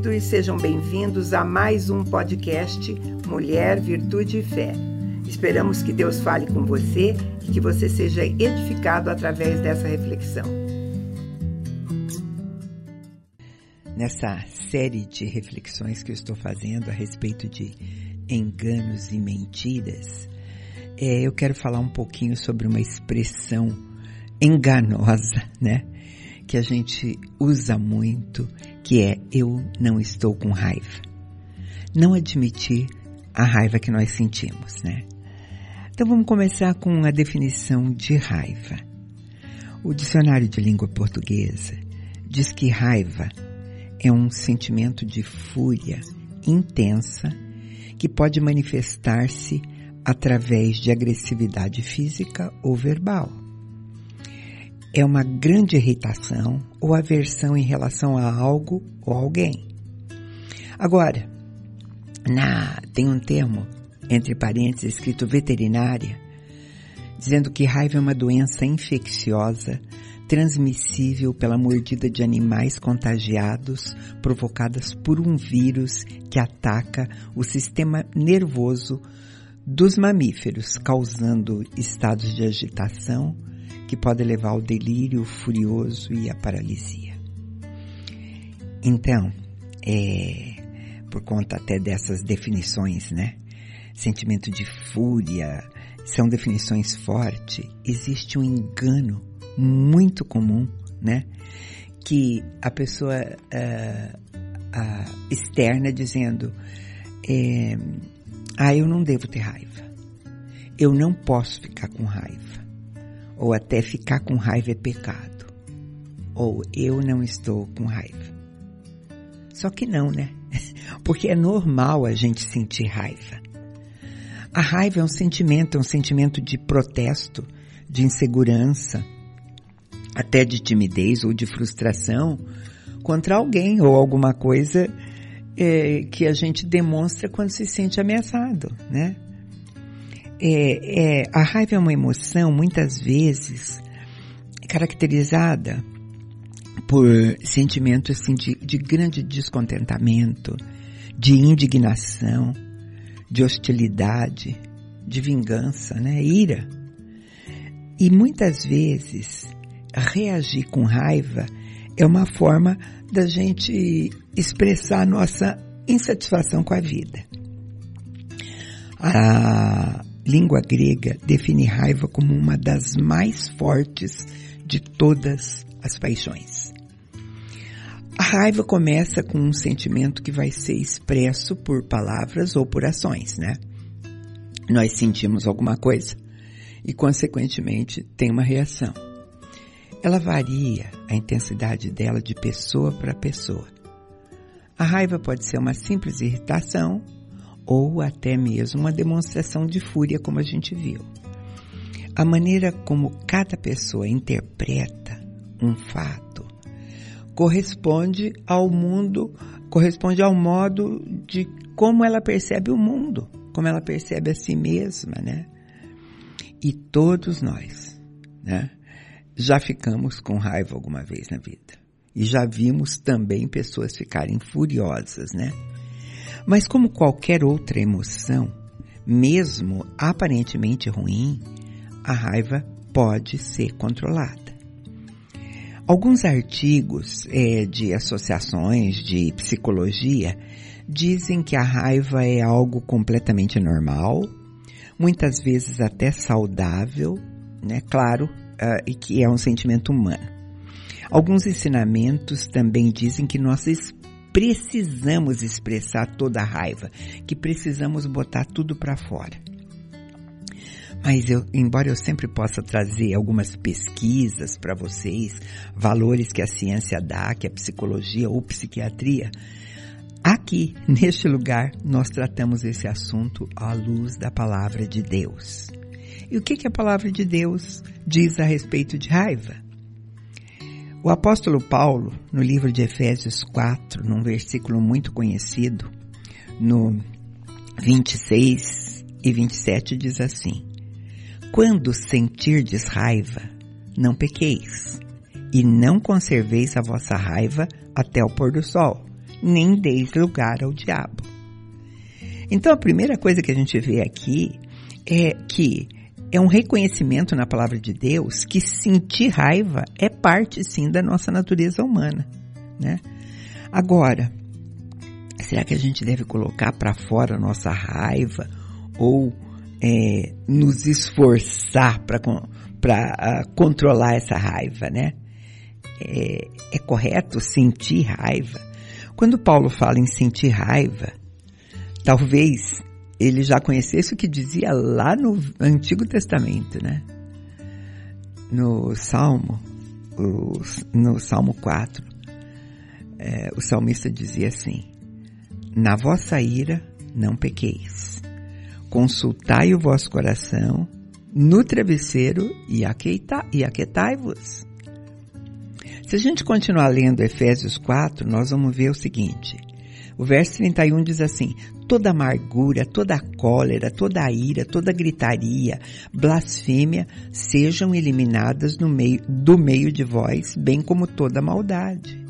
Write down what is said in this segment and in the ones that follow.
queridos, sejam bem-vindos a mais um podcast Mulher, Virtude e Fé. Esperamos que Deus fale com você e que você seja edificado através dessa reflexão. Nessa série de reflexões que eu estou fazendo a respeito de enganos e mentiras, é, eu quero falar um pouquinho sobre uma expressão enganosa, né? Que a gente usa muito, que é eu não estou com raiva. Não admitir a raiva que nós sentimos, né? Então vamos começar com a definição de raiva. O dicionário de língua portuguesa diz que raiva é um sentimento de fúria intensa que pode manifestar-se através de agressividade física ou verbal. É uma grande irritação ou aversão em relação a algo ou alguém. Agora, na, tem um termo, entre parênteses, escrito veterinária, dizendo que raiva é uma doença infecciosa transmissível pela mordida de animais contagiados provocadas por um vírus que ataca o sistema nervoso dos mamíferos, causando estados de agitação que podem levar ao delírio furioso e à paralisia. Então, é, por conta até dessas definições, né? Sentimento de fúria, são definições fortes, existe um engano muito comum, né? Que a pessoa uh, uh, externa dizendo é, ah, eu não devo ter raiva. Eu não posso ficar com raiva. Ou até ficar com raiva é pecado. Ou eu não estou com raiva. Só que não, né? Porque é normal a gente sentir raiva. A raiva é um sentimento, é um sentimento de protesto, de insegurança, até de timidez ou de frustração contra alguém ou alguma coisa é, que a gente demonstra quando se sente ameaçado, né? É, é, a raiva é uma emoção, muitas vezes, caracterizada por sentimento assim, de, de grande descontentamento, de indignação, de hostilidade, de vingança, né? Ira. E muitas vezes, reagir com raiva é uma forma da gente expressar nossa insatisfação com a vida. A língua grega define raiva como uma das mais fortes de todas as paixões. A raiva começa com um sentimento que vai ser expresso por palavras ou por ações, né? Nós sentimos alguma coisa e, consequentemente, tem uma reação. Ela varia a intensidade dela de pessoa para pessoa. A raiva pode ser uma simples irritação ou até mesmo uma demonstração de fúria, como a gente viu. A maneira como cada pessoa interpreta um fato corresponde ao mundo, corresponde ao modo de como ela percebe o mundo, como ela percebe a si mesma, né? E todos nós, né? já ficamos com raiva alguma vez na vida. E já vimos também pessoas ficarem furiosas, né? Mas como qualquer outra emoção, mesmo aparentemente ruim, a raiva pode ser controlada. Alguns artigos é, de associações de psicologia dizem que a raiva é algo completamente normal, muitas vezes até saudável, né? Claro, uh, e que é um sentimento humano. Alguns ensinamentos também dizem que nós precisamos expressar toda a raiva, que precisamos botar tudo para fora. Mas eu, embora eu sempre possa trazer algumas pesquisas para vocês, valores que a ciência dá, que a psicologia ou psiquiatria, aqui, neste lugar, nós tratamos esse assunto à luz da palavra de Deus. E o que, que a palavra de Deus diz a respeito de raiva? O apóstolo Paulo, no livro de Efésios 4, num versículo muito conhecido, no 26 e 27, diz assim: Quando sentirdes raiva, não pequeis, e não conserveis a vossa raiva até o pôr do sol, nem deis lugar ao diabo. Então a primeira coisa que a gente vê aqui é que é um reconhecimento na palavra de Deus que sentir raiva é parte sim da nossa natureza humana, né? Agora, será que a gente deve colocar para fora nossa raiva ou é, nos esforçar para uh, controlar essa raiva, né? É, é correto sentir raiva? Quando Paulo fala em sentir raiva, talvez ele já conhecesse o que dizia lá no Antigo Testamento, né? No Salmo, no Salmo 4, é, o salmista dizia assim: Na vossa ira não pequeis, consultai o vosso coração no travesseiro e aquietai-vos. Se a gente continuar lendo Efésios 4, nós vamos ver o seguinte. O verso 31 diz assim: toda amargura, toda cólera, toda ira, toda gritaria, blasfêmia sejam eliminadas no meio, do meio de vós, bem como toda maldade.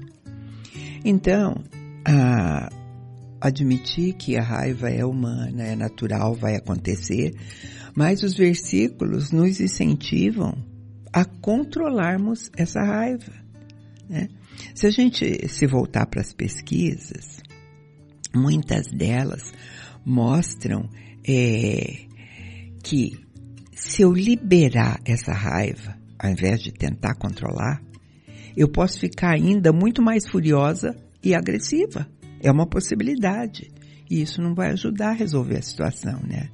Então, a, admitir que a raiva é humana, é natural, vai acontecer, mas os versículos nos incentivam a controlarmos essa raiva. Né? Se a gente se voltar para as pesquisas, muitas delas mostram é, que se eu liberar essa raiva, ao invés de tentar controlar, eu posso ficar ainda muito mais furiosa e agressiva. É uma possibilidade. E isso não vai ajudar a resolver a situação, né?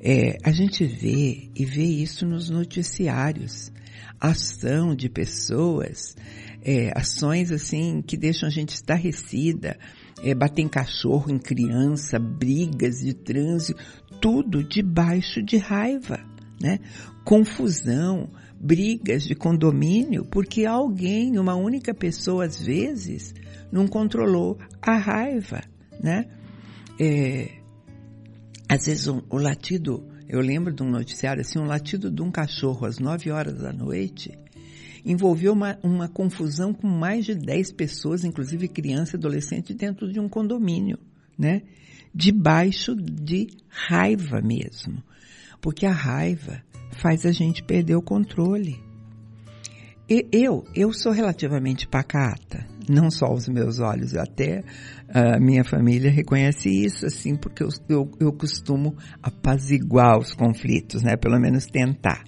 É, a gente vê e vê isso nos noticiários. Ação de pessoas, é, ações assim que deixam a gente estarrecida, é, bater em cachorro, em criança, brigas de trânsito, tudo debaixo de raiva, né? Confusão, brigas de condomínio, porque alguém, uma única pessoa às vezes, não controlou a raiva, né? É, às vezes um, o latido, eu lembro de um noticiário assim, um latido de um cachorro às nove horas da noite, envolveu uma, uma confusão com mais de 10 pessoas, inclusive criança e adolescente, dentro de um condomínio, né? Debaixo de raiva mesmo. Porque a raiva faz a gente perder o controle. E eu, eu sou relativamente pacata, não só os meus olhos, até a minha família reconhece isso, assim, porque eu, eu, eu costumo apaziguar os conflitos, né? Pelo menos tentar.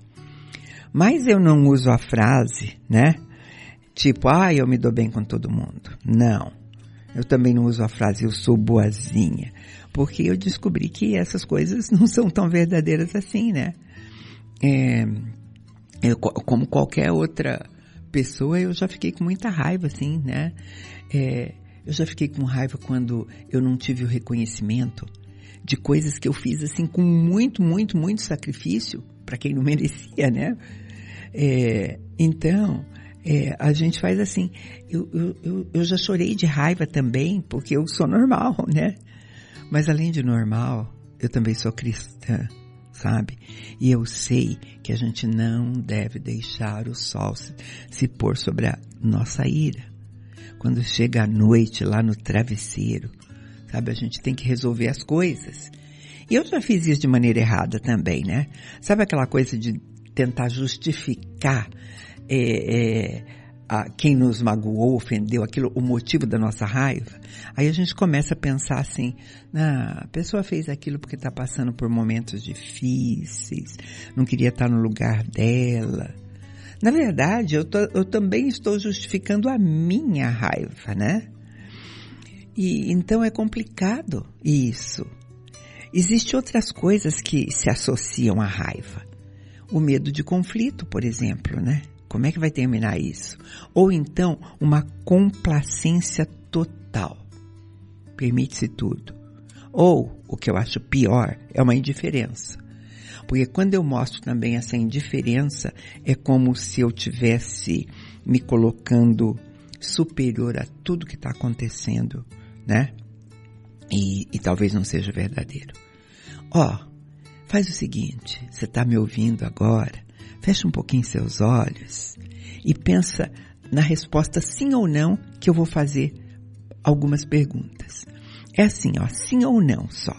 Mas eu não uso a frase, né? Tipo, ah, eu me dou bem com todo mundo. Não. Eu também não uso a frase eu sou boazinha, porque eu descobri que essas coisas não são tão verdadeiras assim, né? É, eu, como qualquer outra pessoa, eu já fiquei com muita raiva, assim, né? É, eu já fiquei com raiva quando eu não tive o reconhecimento de coisas que eu fiz, assim, com muito, muito, muito sacrifício para quem não merecia, né? É, então, é, a gente faz assim. Eu, eu, eu já chorei de raiva também, porque eu sou normal, né? Mas além de normal, eu também sou cristã, sabe? E eu sei que a gente não deve deixar o sol se, se pôr sobre a nossa ira. Quando chega a noite lá no travesseiro, sabe? A gente tem que resolver as coisas. E eu já fiz isso de maneira errada também, né? Sabe aquela coisa de tentar justificar é, é, a quem nos magoou, ofendeu, aquilo, o motivo da nossa raiva, aí a gente começa a pensar assim, ah, a pessoa fez aquilo porque está passando por momentos difíceis, não queria estar no lugar dela. Na verdade, eu, tô, eu também estou justificando a minha raiva, né? E então é complicado isso. Existem outras coisas que se associam à raiva o medo de conflito, por exemplo, né? Como é que vai terminar isso? Ou então uma complacência total. Permite-se tudo. Ou, o que eu acho pior, é uma indiferença. Porque quando eu mostro também essa indiferença, é como se eu tivesse me colocando superior a tudo que está acontecendo, né? E, e, talvez não seja verdadeiro. Ó, faz o seguinte, você está me ouvindo agora, fecha um pouquinho seus olhos e pensa na resposta sim ou não que eu vou fazer algumas perguntas. É assim, ó, sim ou não só.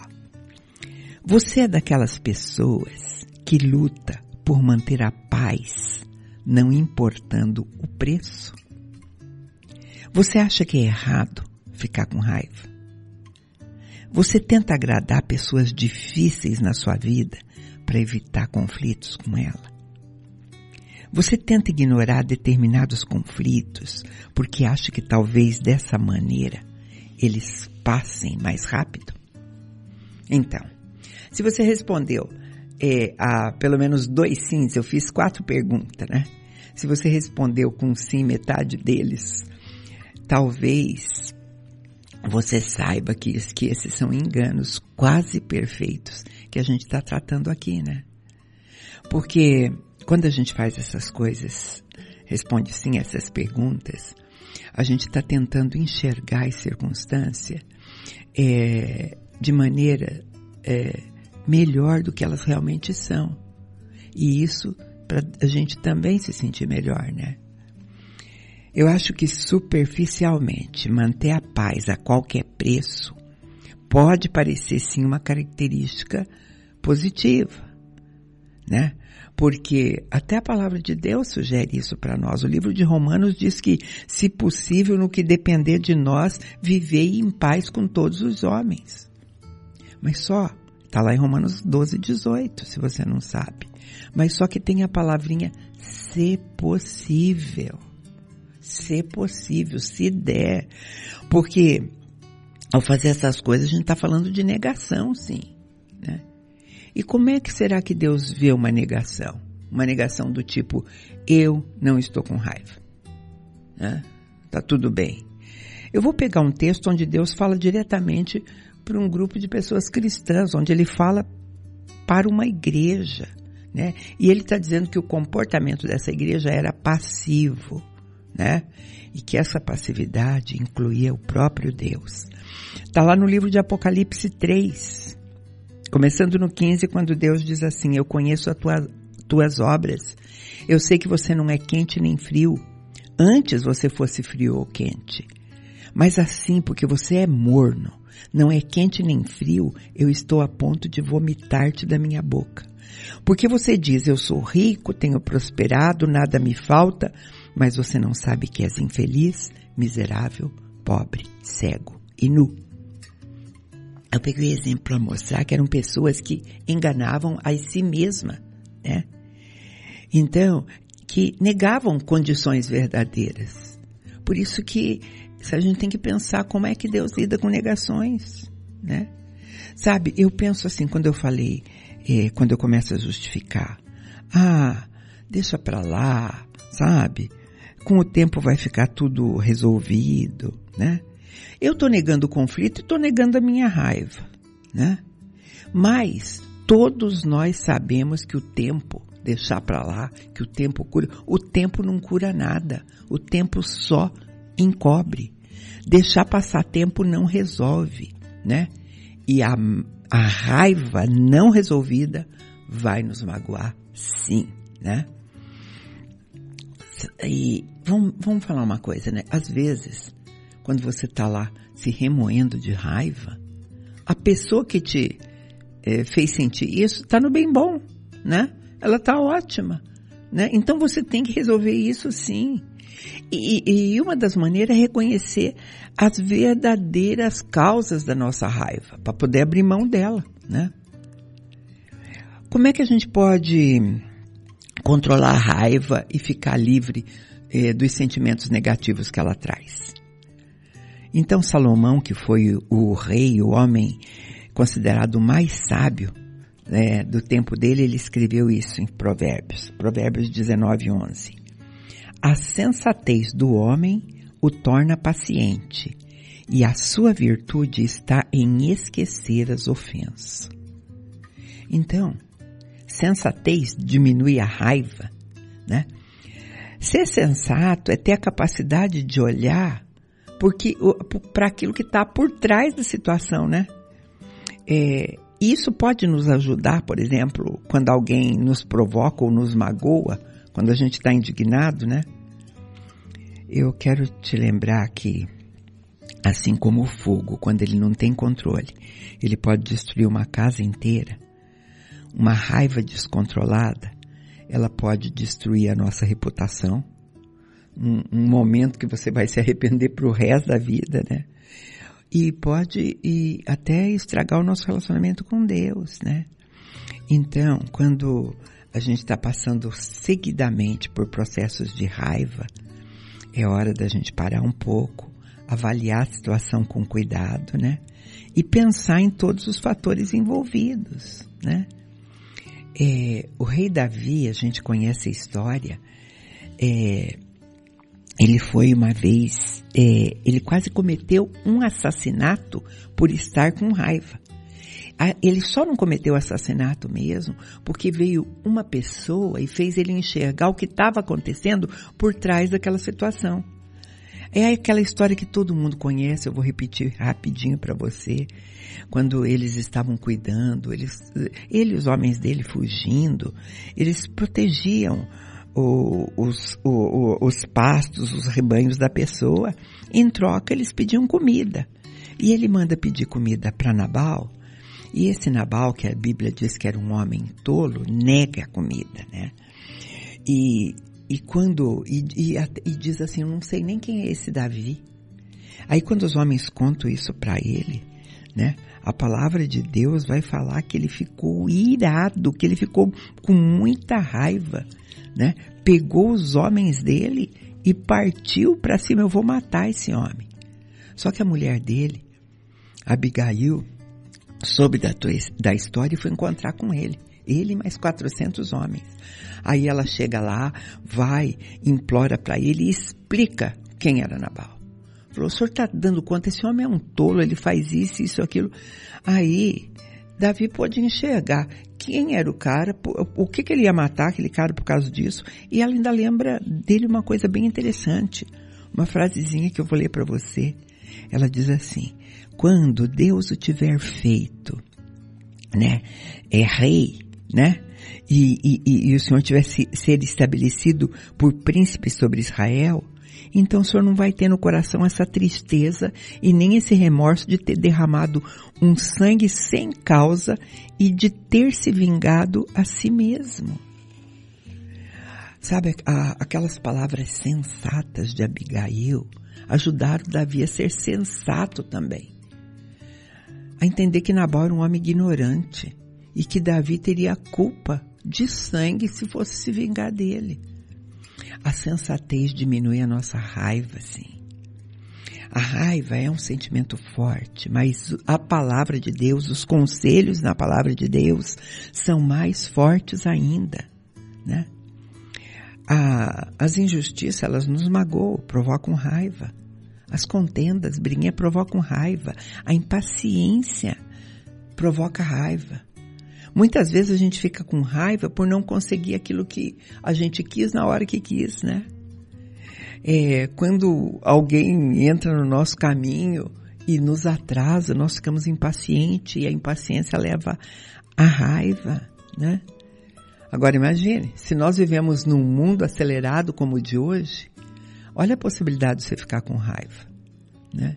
Você é daquelas pessoas que luta por manter a paz, não importando o preço? Você acha que é errado ficar com raiva? Você tenta agradar pessoas difíceis na sua vida para evitar conflitos com ela? Você tenta ignorar determinados conflitos porque acha que talvez dessa maneira eles passem mais rápido? Então, se você respondeu é, a pelo menos dois sims, eu fiz quatro perguntas, né? Se você respondeu com sim metade deles, talvez você saiba que, que esses são enganos quase perfeitos que a gente está tratando aqui, né? Porque quando a gente faz essas coisas, responde sim essas perguntas, a gente está tentando enxergar a circunstância é, de maneira é, melhor do que elas realmente são. E isso para a gente também se sentir melhor, né? Eu acho que superficialmente manter a paz a qualquer preço pode parecer sim uma característica positiva, né? Porque até a palavra de Deus sugere isso para nós. O livro de Romanos diz que, se possível, no que depender de nós, vivei em paz com todos os homens. Mas só Está lá em Romanos 12, 18, se você não sabe. Mas só que tem a palavrinha se possível. Se possível, se der. Porque ao fazer essas coisas a gente está falando de negação, sim. Né? E como é que será que Deus vê uma negação? Uma negação do tipo, eu não estou com raiva. Né? Tá tudo bem. Eu vou pegar um texto onde Deus fala diretamente para um grupo de pessoas cristãs, onde ele fala para uma igreja, né? E ele está dizendo que o comportamento dessa igreja era passivo, né? E que essa passividade incluía o próprio Deus. Está lá no livro de Apocalipse 3, começando no 15, quando Deus diz assim: Eu conheço as tua, tuas obras, eu sei que você não é quente nem frio. Antes você fosse frio ou quente. Mas assim, porque você é morno não é quente nem frio, eu estou a ponto de vomitar-te da minha boca. Porque você diz, eu sou rico, tenho prosperado, nada me falta, mas você não sabe que és infeliz, miserável, pobre, cego e nu. Eu peguei exemplo para mostrar que eram pessoas que enganavam a si mesma, né? Então, que negavam condições verdadeiras. Por isso que a gente tem que pensar como é que Deus lida com negações, né? Sabe, eu penso assim, quando eu falei, eh, quando eu começo a justificar, ah, deixa pra lá, sabe? Com o tempo vai ficar tudo resolvido, né? Eu tô negando o conflito e tô negando a minha raiva, né? Mas todos nós sabemos que o tempo deixar para lá, que o tempo cura. O tempo não cura nada. O tempo só encobre. Deixar passar tempo não resolve, né? E a, a raiva não resolvida vai nos magoar, sim, né? E vamos, vamos falar uma coisa, né? Às vezes, quando você tá lá se remoendo de raiva, a pessoa que te é, fez sentir isso tá no bem bom, né? Ela tá ótima, né? Então você tem que resolver isso sim. E, e uma das maneiras é reconhecer as verdadeiras causas da nossa raiva, para poder abrir mão dela, né? Como é que a gente pode controlar a raiva e ficar livre eh, dos sentimentos negativos que ela traz? Então Salomão, que foi o rei, o homem considerado mais sábio né, do tempo dele, ele escreveu isso em Provérbios, Provérbios 19, 11. A sensatez do homem o torna paciente, e a sua virtude está em esquecer as ofensas. Então, sensatez diminui a raiva, né? Ser sensato é ter a capacidade de olhar porque para aquilo que está por trás da situação, né? É, isso pode nos ajudar, por exemplo, quando alguém nos provoca ou nos magoa, quando a gente está indignado, né? Eu quero te lembrar que, assim como o fogo, quando ele não tem controle, ele pode destruir uma casa inteira. Uma raiva descontrolada, ela pode destruir a nossa reputação. Um, um momento que você vai se arrepender para o resto da vida, né? e pode e até estragar o nosso relacionamento com Deus, né? Então, quando a gente está passando seguidamente por processos de raiva, é hora da gente parar um pouco, avaliar a situação com cuidado, né? E pensar em todos os fatores envolvidos, né? É, o rei Davi, a gente conhece a história, é, ele foi uma vez, é, ele quase cometeu um assassinato por estar com raiva. Ele só não cometeu assassinato mesmo porque veio uma pessoa e fez ele enxergar o que estava acontecendo por trás daquela situação. É aquela história que todo mundo conhece, eu vou repetir rapidinho para você. Quando eles estavam cuidando, eles, ele e os homens dele fugindo, eles protegiam o, os, o, os pastos, os rebanhos da pessoa. Em troca, eles pediam comida. E ele manda pedir comida para Nabal. E esse Nabal, que a Bíblia diz que era um homem tolo, nega a comida, né? E, e quando, e, e, e diz assim, eu não sei nem quem é esse Davi. Aí quando os homens contam isso para ele, né? A palavra de Deus vai falar que ele ficou irado, que ele ficou com muita raiva né? Pegou os homens dele e partiu para cima. Eu vou matar esse homem. Só que a mulher dele, Abigail, soube da, da história e foi encontrar com ele. Ele mais 400 homens. Aí ela chega lá, vai, implora para ele e explica quem era Nabal. Falou, o senhor está dando conta, esse homem é um tolo, ele faz isso, isso, aquilo. Aí Davi pôde enxergar quem era o cara, o que, que ele ia matar aquele cara por causa disso. E ela ainda lembra dele uma coisa bem interessante. Uma frasezinha que eu vou ler para você. Ela diz assim: quando Deus o tiver feito, né, é rei, né, e, e, e o Senhor tiver se, ser estabelecido por príncipe sobre Israel, então o Senhor não vai ter no coração essa tristeza e nem esse remorso de ter derramado um sangue sem causa e de ter se vingado a si mesmo. Sabe, a, aquelas palavras sensatas de Abigail ajudaram Davi a ser sensato também. A entender que Nabal era um homem ignorante e que Davi teria culpa de sangue se fosse se vingar dele. A sensatez diminui a nossa raiva, sim. A raiva é um sentimento forte, mas a palavra de Deus, os conselhos na palavra de Deus são mais fortes ainda, né? A, as injustiças, elas nos magoam, provocam raiva. As contendas, brinquem, provocam raiva. A impaciência provoca raiva. Muitas vezes a gente fica com raiva por não conseguir aquilo que a gente quis na hora que quis, né? É, quando alguém entra no nosso caminho e nos atrasa, nós ficamos impacientes e a impaciência leva à raiva, né? Agora imagine, se nós vivemos num mundo acelerado como o de hoje, olha a possibilidade de você ficar com raiva, né?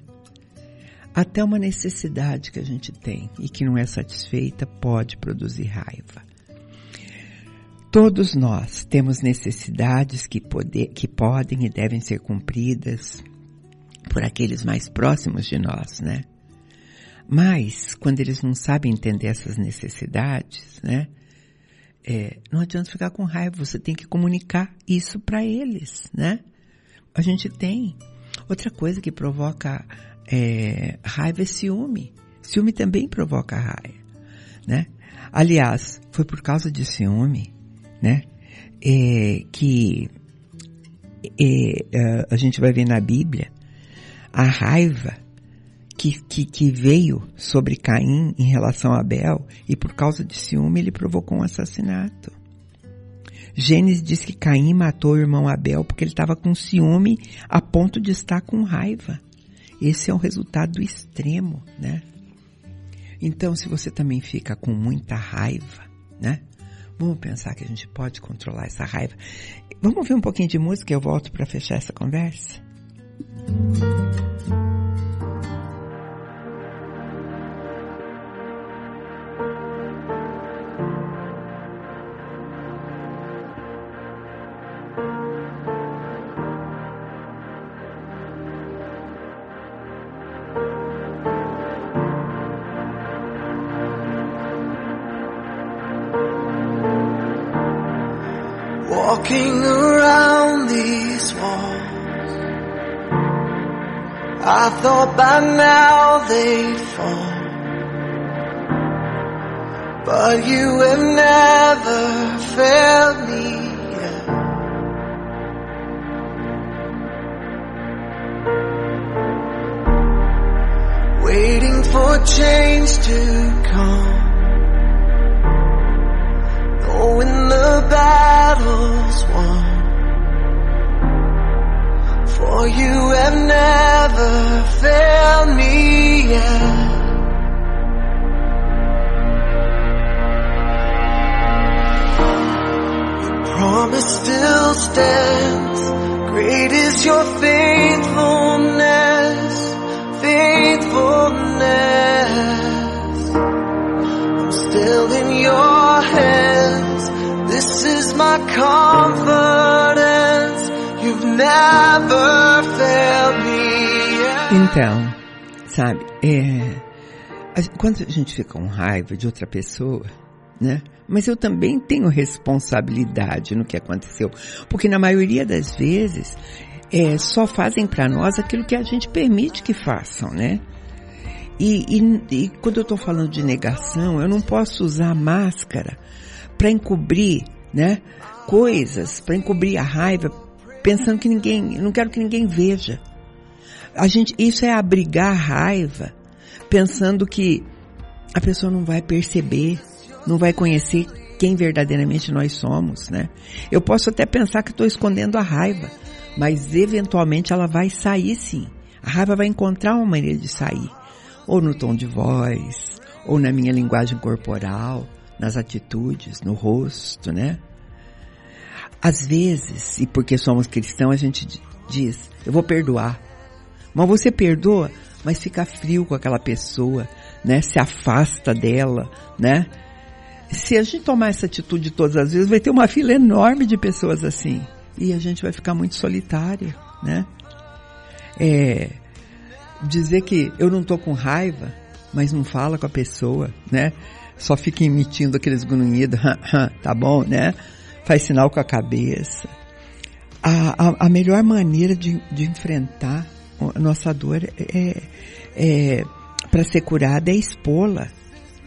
Até uma necessidade que a gente tem e que não é satisfeita pode produzir raiva. Todos nós temos necessidades que, poder, que podem e devem ser cumpridas por aqueles mais próximos de nós, né? Mas, quando eles não sabem entender essas necessidades, né? É, não adianta ficar com raiva, você tem que comunicar isso para eles, né? A gente tem. Outra coisa que provoca é, raiva é ciúme. Ciúme também provoca raiva, né? Aliás, foi por causa de ciúme, né? É, que é, é, a gente vai ver na Bíblia a raiva que, que, que, veio sobre Caim em relação a Abel e por causa de ciúme ele provocou um assassinato. Gênesis diz que Caim matou o irmão Abel porque ele estava com ciúme a ponto de estar com raiva. Esse é o resultado extremo, né? Então, se você também fica com muita raiva, né? Vamos pensar que a gente pode controlar essa raiva. Vamos ouvir um pouquinho de música e eu volto para fechar essa conversa? Walking thought by now they'd fall. But you have never failed me yet. Waiting for change to come. Knowing the battle's won For you have never failed me yet. Your promise still stands. Great is your faithfulness Faithfulness. I'm still in your hands. This is my confidence Então, sabe, é, a- quando a gente fica com raiva de outra pessoa, né? Mas eu também tenho responsabilidade no que aconteceu, porque na maioria das vezes é, só fazem para nós aquilo que a gente permite que façam, né? E, e- e quando eu estou falando de negação, eu não posso usar máscara para encobrir, né? Coisas, para encobrir a raiva, pensando que ninguém, não quero que ninguém veja. A gente, isso é abrigar a raiva, pensando que a pessoa não vai perceber, não vai conhecer quem verdadeiramente nós somos, né? Eu posso até pensar que estou escondendo a raiva, mas eventualmente ela vai sair sim. A raiva vai encontrar uma maneira de sair, ou no tom de voz, ou na minha linguagem corporal, nas atitudes, no rosto, né? Às vezes, e porque somos cristãos, a gente di- diz, eu vou perdoar. Mas você perdoa, mas fica frio com aquela pessoa, né? Se afasta dela, né? Se a gente tomar essa atitude todas as vezes, vai ter uma fila enorme de pessoas assim. E a gente vai ficar muito solitária, né? É, dizer que eu não tô com raiva, mas não fala com a pessoa, né? Só fica emitindo aqueles grunhidos, tá bom, né? Faz sinal com a cabeça. A, a, a melhor maneira de, de enfrentar a nossa dor é, é para ser curada é expô-la,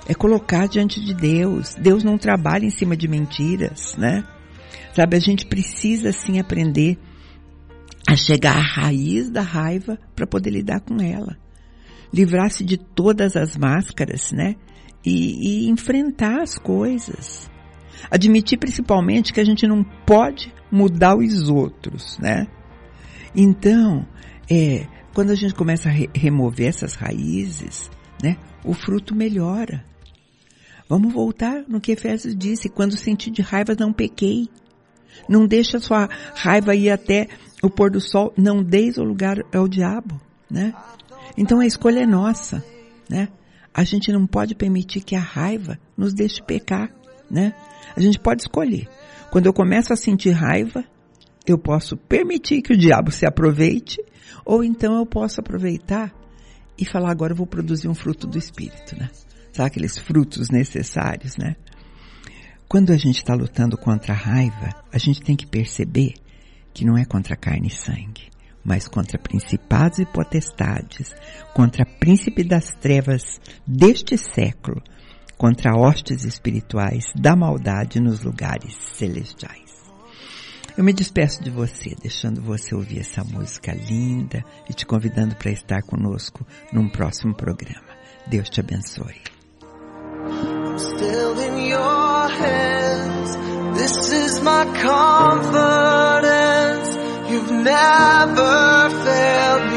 é colocar diante de Deus. Deus não trabalha em cima de mentiras, né? Sabe, a gente precisa sim aprender a chegar à raiz da raiva para poder lidar com ela. Livrar-se de todas as máscaras, né? E, e enfrentar as coisas. Admitir principalmente que a gente não pode mudar os outros, né? Então, é, quando a gente começa a re remover essas raízes, né? O fruto melhora. Vamos voltar no que Efésios disse, quando senti de raiva não pequei. Não deixa a sua raiva ir até o pôr do sol, não deis o lugar ao diabo, né? Então a escolha é nossa, né? A gente não pode permitir que a raiva nos deixe pecar, né? A gente pode escolher. Quando eu começo a sentir raiva, eu posso permitir que o diabo se aproveite, ou então eu posso aproveitar e falar agora eu vou produzir um fruto do espírito, né? Sabe aqueles frutos necessários, né? Quando a gente está lutando contra a raiva, a gente tem que perceber que não é contra carne e sangue, mas contra principados e potestades, contra príncipe das trevas deste século, contra hostes espirituais da maldade nos lugares celestiais. Eu me despeço de você, deixando você ouvir essa música linda e te convidando para estar conosco num próximo programa. Deus te abençoe. This is my confidence. You've never failed